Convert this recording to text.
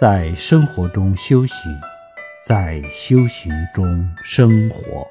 在生活中修行在修行中生活。